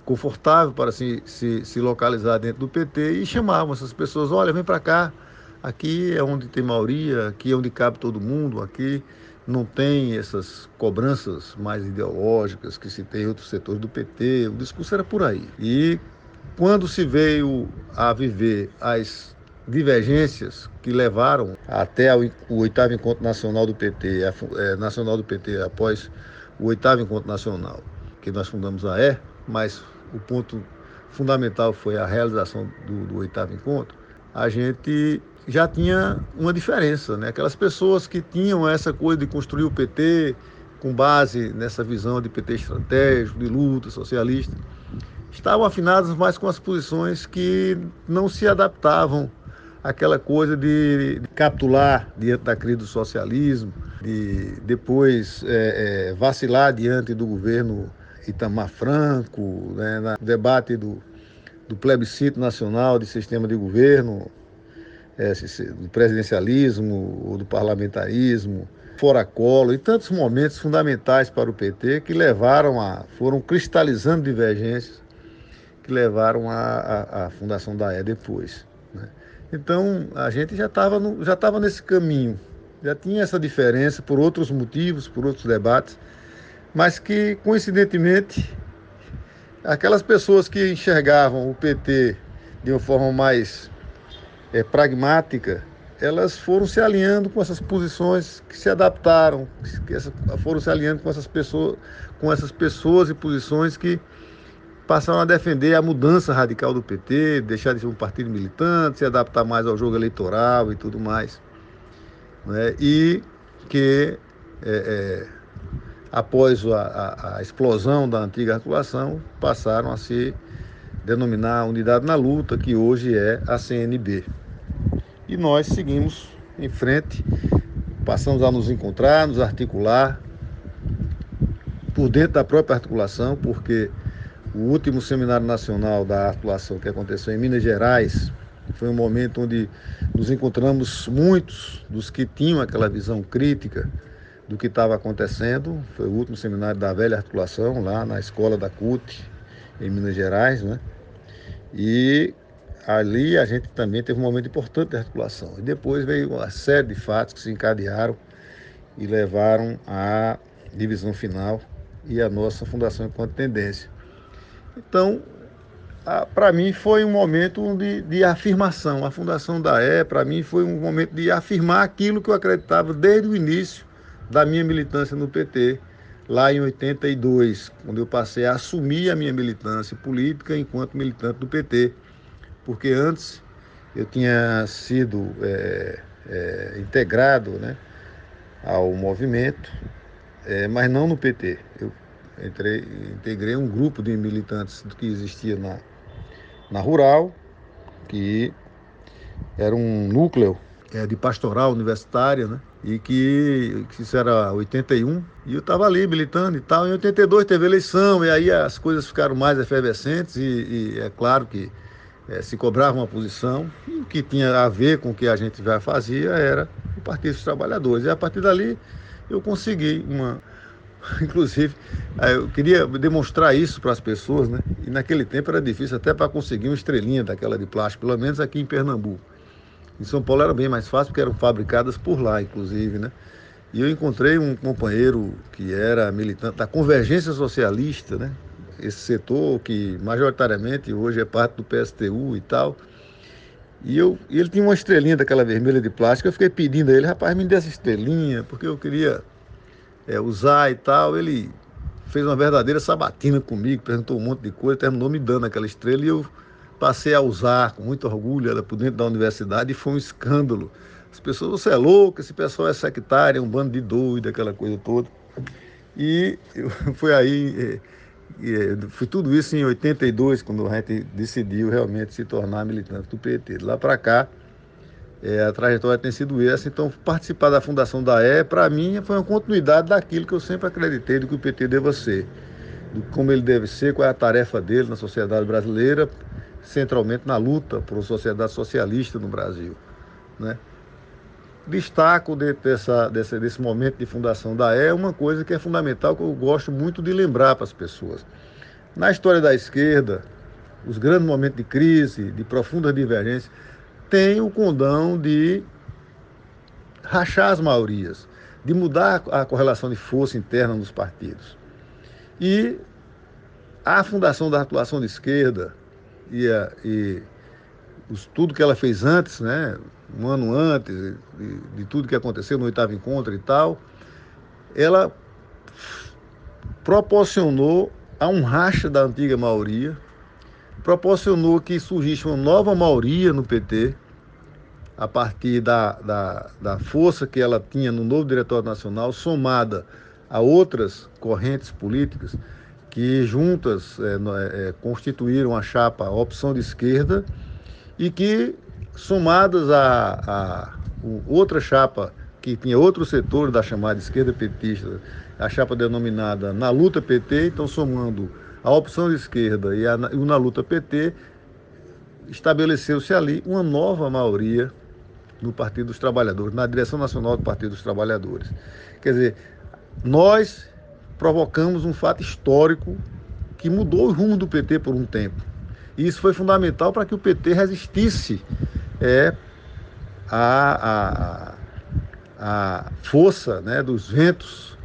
confortável para se, se, se localizar dentro do PT e chamavam essas pessoas, olha, vem para cá, aqui é onde tem maioria, aqui é onde cabe todo mundo, aqui não tem essas cobranças mais ideológicas que se tem em outros setores do PT, o discurso era por aí. E quando se veio a viver as divergências que levaram até o oitavo encontro nacional do PT, a, é, nacional do PT após o oitavo encontro nacional, que nós fundamos a E, mas o ponto fundamental foi a realização do, do oitavo encontro, a gente já tinha uma diferença, né? Aquelas pessoas que tinham essa coisa de construir o PT com base nessa visão de PT estratégico, de luta socialista, estavam afinadas mais com as posições que não se adaptavam àquela coisa de capitular diante da crise do socialismo, de depois é, é, vacilar diante do governo Itamar Franco, né, no debate do, do plebiscito nacional de sistema de governo, é, do presidencialismo ou do parlamentarismo, fora colo e tantos momentos fundamentais para o PT que levaram a foram cristalizando divergências que levaram à fundação da E depois. Né? Então a gente já estava já nesse caminho, já tinha essa diferença por outros motivos, por outros debates, mas que coincidentemente aquelas pessoas que enxergavam o PT de uma forma mais é, pragmática, elas foram se alinhando com essas posições que se adaptaram, que foram se alinhando com essas pessoas, com essas pessoas e posições que passaram a defender a mudança radical do PT, deixar de ser um partido militante, se adaptar mais ao jogo eleitoral e tudo mais. Né? E que é, é, após a, a, a, explosão da antiga articulação, passaram a se denominar Unidade na Luta, que hoje é a CNB. E nós seguimos em frente, passamos a nos encontrar, nos articular por dentro da própria articulação, porque o último seminário nacional da articulação que aconteceu em Minas Gerais foi um momento onde nos encontramos muitos dos que tinham aquela visão crítica do que estava acontecendo. Foi o último seminário da velha articulação lá na escola da CUT, em Minas Gerais, né? E ali a gente também teve um momento importante de articulação. E depois veio uma série de fatos que se encadearam e levaram à divisão final e à nossa fundação enquanto tendência. Então, para mim foi um momento de, de, afirmação. A fundação da E, para mim, foi um momento de afirmar aquilo que eu acreditava desde o início da minha militância no PT, lá em 82, quando eu passei a assumir a minha militância política enquanto militante do PT porque antes eu tinha sido é, é, integrado né, ao movimento, é, mas não no PT. Eu entrei, integrei um grupo de militantes que existia na, na Rural, que era um núcleo é, de pastoral universitária, né? E que, que isso era 81, e eu estava ali militando e tal. Em 82 teve eleição, e aí as coisas ficaram mais efervescentes, e, e é claro que é, se cobrava uma posição e o que tinha a ver com o que a gente já fazia era o Partido dos Trabalhadores. E a partir dali eu consegui uma. Inclusive, eu queria demonstrar isso para as pessoas, né? E naquele tempo era difícil até para conseguir uma estrelinha daquela de plástico, pelo menos aqui em Pernambuco. Em São Paulo era bem mais fácil porque eram fabricadas por lá, inclusive, né? E eu encontrei um companheiro que era militante da Convergência Socialista, né? esse setor que majoritariamente hoje é parte do PSTU e tal. E, eu, e ele tinha uma estrelinha daquela vermelha de plástico. Eu fiquei pedindo a ele, rapaz, me dê essa estrelinha, porque eu queria é, usar e tal. Ele fez uma verdadeira sabatina comigo, perguntou um monte de coisa, terminou me dando aquela estrela e eu passei a usar com muito orgulho ela por dentro da universidade e foi um escândalo. As pessoas, você é louco, esse pessoal é sectário, é um bando de doido, aquela coisa toda. E eu, foi aí. É, e foi tudo isso em 82, quando a gente decidiu realmente se tornar militante do PT. De lá para cá, é, a trajetória tem sido essa. Então, participar da fundação da E, para mim, foi uma continuidade daquilo que eu sempre acreditei do que o PT deva ser. Do como ele deve ser, qual é a tarefa dele na sociedade brasileira, centralmente na luta por uma sociedade socialista no Brasil. Né? Destaco dentro dessa, desse, desse momento de fundação da E uma coisa que é fundamental, que eu gosto muito de lembrar para as pessoas. Na história da esquerda, os grandes momentos de crise, de profunda divergência, tem o condão de rachar as maiorias, de mudar a correlação de força interna nos partidos. E a fundação da atuação de esquerda e, a, e os, tudo que ela fez antes, né, um ano antes de, de tudo que aconteceu no oitavo encontro e tal, ela proporcionou a um racha da antiga maioria, proporcionou que surgisse uma nova maioria no PT, a partir da, da, da força que ela tinha no novo Diretório Nacional, somada a outras correntes políticas, que juntas é, é, constituíram a chapa Opção de Esquerda e que, somadas a, a outra chapa que tinha outro setor da chamada esquerda petista, a chapa denominada Na Luta PT, então somando a opção de esquerda e, a, e o Na Luta PT, estabeleceu-se ali uma nova maioria no Partido dos Trabalhadores, na direção nacional do Partido dos Trabalhadores. Quer dizer, nós provocamos um fato histórico que mudou o rumo do PT por um tempo. E isso foi fundamental para que o PT resistisse é, a, a a força né, dos ventos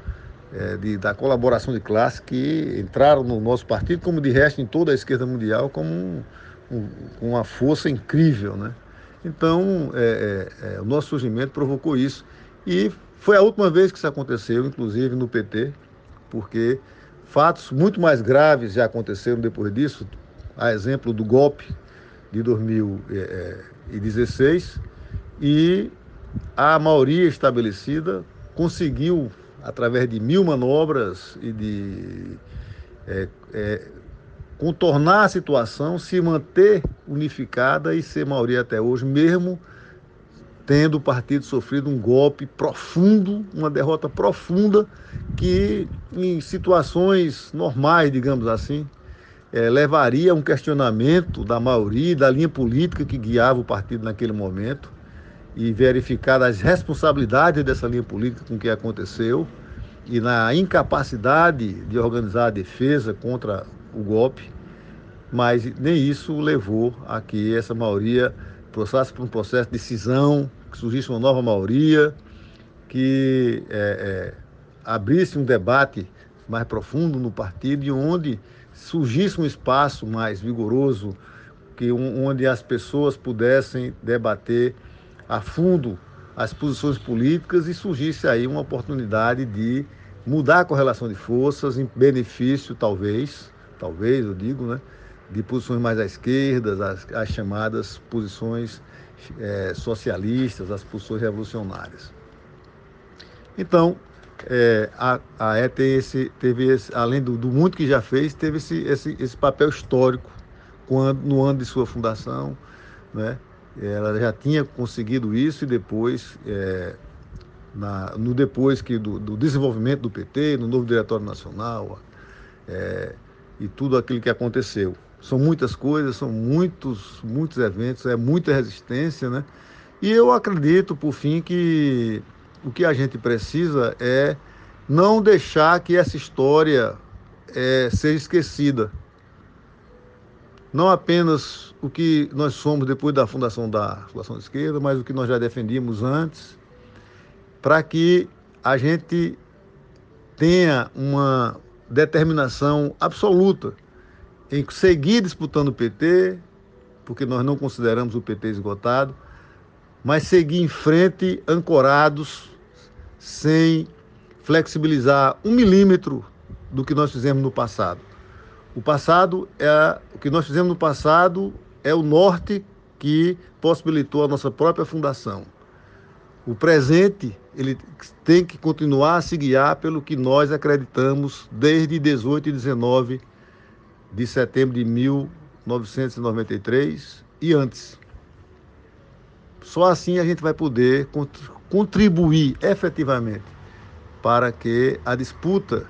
é, de, da colaboração de classe que entraram no nosso partido, como de resto em toda a esquerda mundial, como um, um, uma força incrível. Né? Então, é, é, é, o nosso surgimento provocou isso. E foi a última vez que isso aconteceu, inclusive no PT, porque fatos muito mais graves já aconteceram depois disso, a exemplo do golpe de 2016, e a maioria estabelecida conseguiu, através de mil manobras e de é, é, contornar a situação, se manter unificada e ser maioria até hoje, mesmo tendo o partido sofrido um golpe profundo, uma derrota profunda, que em situações normais, digamos assim, é, levaria a um questionamento da maioria, da linha política que guiava o partido naquele momento e verificar as responsabilidades dessa linha política com o que aconteceu e na incapacidade de organizar a defesa contra o golpe, mas nem isso levou a que essa maioria passasse por um processo de cisão, que surgisse uma nova maioria, que é, é, abrisse um debate mais profundo no partido e onde surgisse um espaço mais vigoroso, que onde as pessoas pudessem debater a fundo as posições políticas e surgisse aí uma oportunidade de mudar a correlação de forças em benefício, talvez, talvez eu digo, né, de posições mais à esquerda, as, as chamadas posições é, socialistas, as posições revolucionárias. Então, é, a, a E esse, teve esse, além do, do, muito que já fez, teve esse, esse, esse papel histórico quando, no ano de sua fundação, né, ela já tinha conseguido isso e depois, é, na, no depois que do, do, desenvolvimento do PT, no novo Diretório Nacional é, e tudo aquilo que aconteceu. São muitas coisas, são muitos, muitos eventos, é muita resistência, né? E eu acredito, por fim, que o que a gente precisa é não deixar que essa história é, seja esquecida não apenas o que nós somos depois da fundação da Fundação de Esquerda, mas o que nós já defendíamos antes, para que a gente tenha uma determinação absoluta em seguir disputando o PT, porque nós não consideramos o PT esgotado, mas seguir em frente ancorados, sem flexibilizar um milímetro do que nós fizemos no passado. O passado é o que nós fizemos no passado é o norte que possibilitou a nossa própria fundação. O presente ele tem que continuar a se guiar pelo que nós acreditamos desde 18 e 19 de setembro de 1993 e antes. Só assim a gente vai poder contribuir efetivamente para que a disputa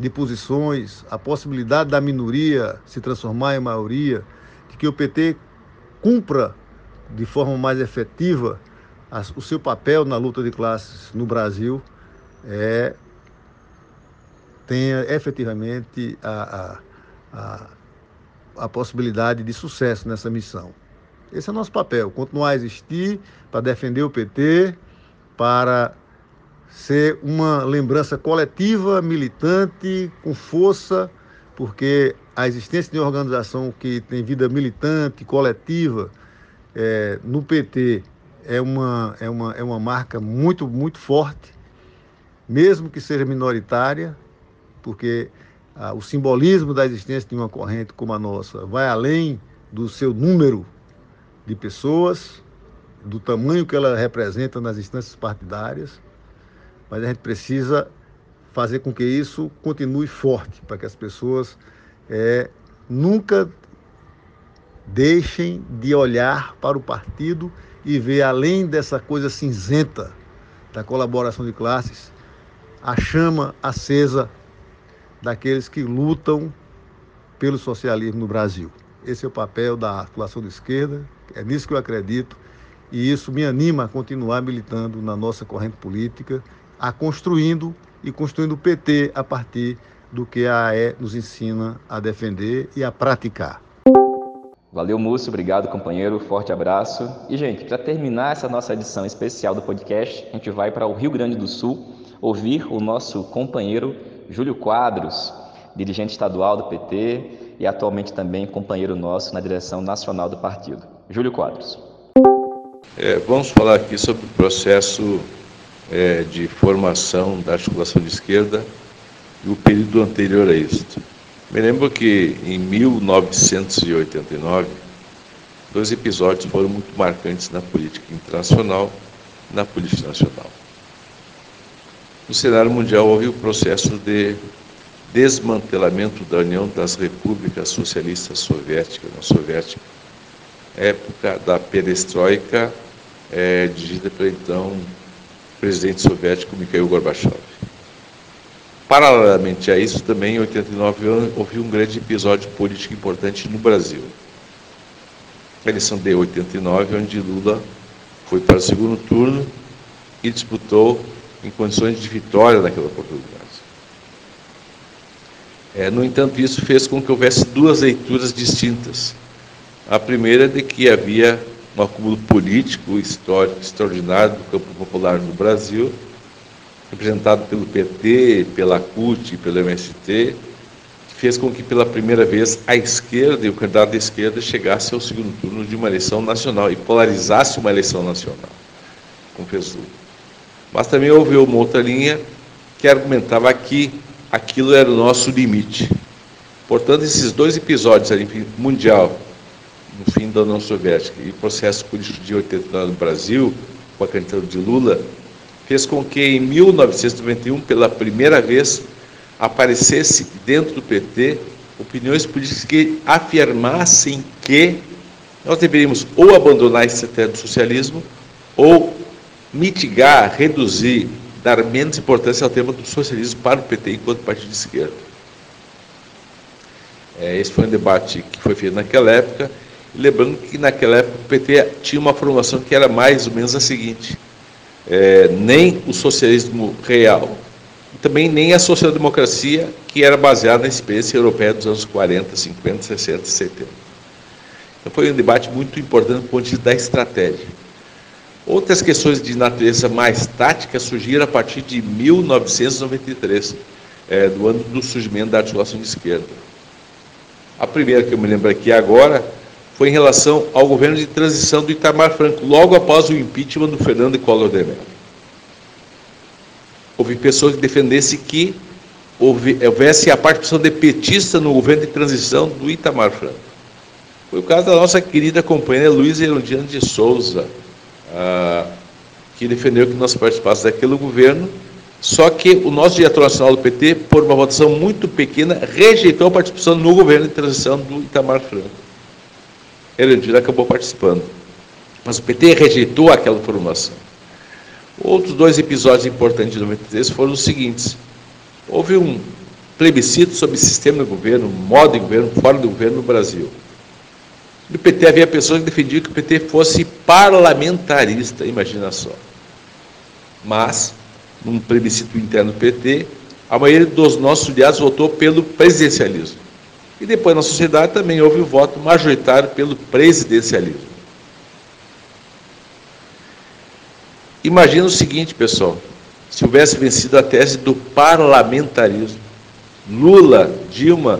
de posições, a possibilidade da minoria se transformar em maioria, de que o PT cumpra de forma mais efetiva o seu papel na luta de classes no Brasil, é, tenha efetivamente a, a, a, a possibilidade de sucesso nessa missão. Esse é o nosso papel, continuar a existir para defender o PT, para ser uma lembrança coletiva, militante, com força, porque a existência de uma organização que tem vida militante, coletiva, é, no PT é uma, é, uma, é uma marca muito, muito forte, mesmo que seja minoritária, porque ah, o simbolismo da existência de uma corrente como a nossa vai além do seu número de pessoas, do tamanho que ela representa nas instâncias partidárias mas a gente precisa fazer com que isso continue forte, para que as pessoas é, nunca deixem de olhar para o partido e ver além dessa coisa cinzenta da colaboração de classes, a chama acesa daqueles que lutam pelo socialismo no Brasil. Esse é o papel da articulação de esquerda, é nisso que eu acredito, e isso me anima a continuar militando na nossa corrente política, a construindo e construindo o PT a partir do que a AE nos ensina a defender e a praticar. Valeu, Múcio. Obrigado, companheiro. Forte abraço. E, gente, para terminar essa nossa edição especial do podcast, a gente vai para o Rio Grande do Sul ouvir o nosso companheiro Júlio Quadros, dirigente estadual do PT e atualmente também companheiro nosso na direção nacional do partido. Júlio Quadros. É, vamos falar aqui sobre o processo é, de formação da articulação de esquerda e o período anterior a isso. Me lembro que em 1989, dois episódios foram muito marcantes na política internacional e na política nacional. No cenário mundial houve o processo de desmantelamento da União das Repúblicas Socialistas Soviéticas, na Soviética, época da perestroika, é, dirigida pelo então presidente soviético Mikhail Gorbachev. Paralelamente a isso, também em 89 houve um grande episódio político importante no Brasil. A eleição de 89, onde Lula foi para o segundo turno e disputou em condições de vitória naquela oportunidade. É, no entanto, isso fez com que houvesse duas leituras distintas. A primeira de que havia um acúmulo político histórico extraordinário do campo popular no Brasil, representado pelo PT, pela CUT, pelo MST, que fez com que pela primeira vez a esquerda e o candidato da esquerda chegasse ao segundo turno de uma eleição nacional e polarizasse uma eleição nacional, com fez Mas também houve uma outra linha que argumentava que aquilo era o nosso limite. Portanto, esses dois episódios ali, mundial, no fim da União Soviética, e o processo político de 89 no Brasil, com a candidatura de Lula, fez com que em 1991, pela primeira vez, aparecesse dentro do PT opiniões políticas que afirmassem que nós deveríamos ou abandonar esse estratégia do socialismo ou mitigar, reduzir, dar menos importância ao tema do socialismo para o PT enquanto partido de esquerda. É, esse foi um debate que foi feito naquela época, lembrando que naquela época o PT tinha uma formação que era mais ou menos a seguinte: é, nem o socialismo real, também nem a social-democracia que era baseada na experiência europeia dos anos 40, 50, 60, 70. Então foi um debate muito importante do ponto de vista da estratégia. Outras questões de natureza mais tática surgiram a partir de 1993, é, do ano do surgimento da articulação de esquerda. A primeira que eu me lembro aqui agora foi em relação ao governo de transição do Itamar Franco, logo após o impeachment do Fernando Collor de Mello. Houve pessoas que defendessem que houvesse a participação de petista no governo de transição do Itamar Franco. Foi o caso da nossa querida companheira Luísa Herodiana de Souza, ah, que defendeu que nós participássemos daquele governo, só que o nosso diretor nacional do PT, por uma votação muito pequena, rejeitou a participação no governo de transição do Itamar Franco. Erundina acabou participando. Mas o PT rejeitou aquela formulação. Outros dois episódios importantes de 93 foram os seguintes. Houve um plebiscito sobre sistema de governo, modo de governo, fora do governo no Brasil. No PT havia pessoas que defendiam que o PT fosse parlamentarista, imagina só. Mas, num plebiscito interno do PT, a maioria dos nossos aliados votou pelo presidencialismo. E depois na sociedade também houve o voto majoritário pelo presidencialismo. Imagina o seguinte, pessoal: se houvesse vencido a tese do parlamentarismo, Lula, Dilma,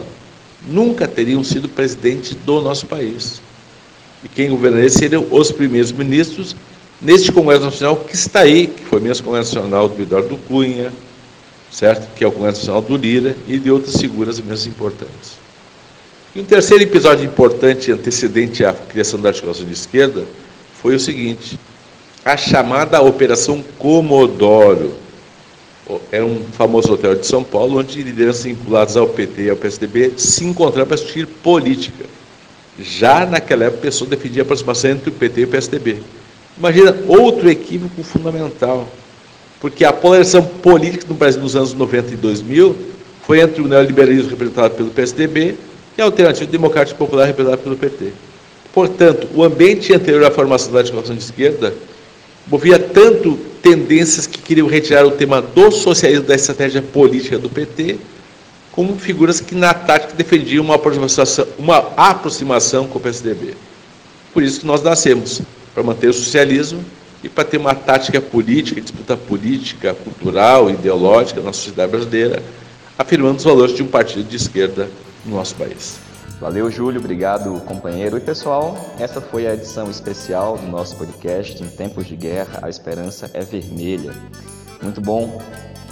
nunca teriam sido presidente do nosso país. E quem governaria seriam os primeiros ministros neste Congresso Nacional que está aí, que foi mesmo Congresso Nacional do Eduardo Cunha, certo? Que é o Congresso Nacional do Lira e de outras figuras menos importantes. E um terceiro episódio importante antecedente à criação da articulação de esquerda foi o seguinte: a chamada Operação Comodoro. era um famoso hotel de São Paulo, onde lideranças vinculadas ao PT e ao PSDB se encontraram para discutir política. Já naquela época, a pessoa defendia a aproximação entre o PT e o PSDB. Imagina outro equívoco fundamental, porque a polarização política no Brasil nos anos 90 e 2000 foi entre o neoliberalismo representado pelo PSDB e a alternativa democrática popular representada pelo PT. Portanto, o ambiente anterior à formação da articulação de esquerda movia tanto tendências que queriam retirar o tema do socialismo da estratégia política do PT, como figuras que na tática defendiam uma aproximação, uma aproximação com o PSDB. Por isso que nós nascemos, para manter o socialismo e para ter uma tática política, disputa política, cultural, ideológica na sociedade brasileira, afirmando os valores de um partido de esquerda no nosso país. Valeu, Júlio. Obrigado, companheiro. E pessoal, essa foi a edição especial do nosso podcast Em Tempos de Guerra, a Esperança é Vermelha. Muito bom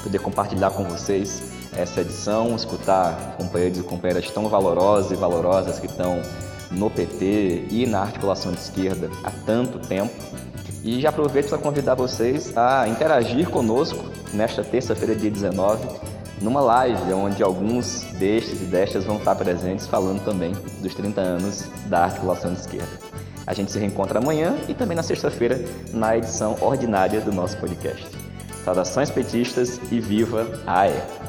poder compartilhar com vocês essa edição, escutar companheiros e companheiras tão valorosos e valorosas que estão no PT e na articulação de esquerda há tanto tempo. E já aproveito para convidar vocês a interagir conosco nesta terça-feira, dia 19, numa live onde alguns destes e destas vão estar presentes falando também dos 30 anos da articulação de esquerda. A gente se reencontra amanhã e também na sexta-feira na edição ordinária do nosso podcast. Saudações petistas e viva a AE!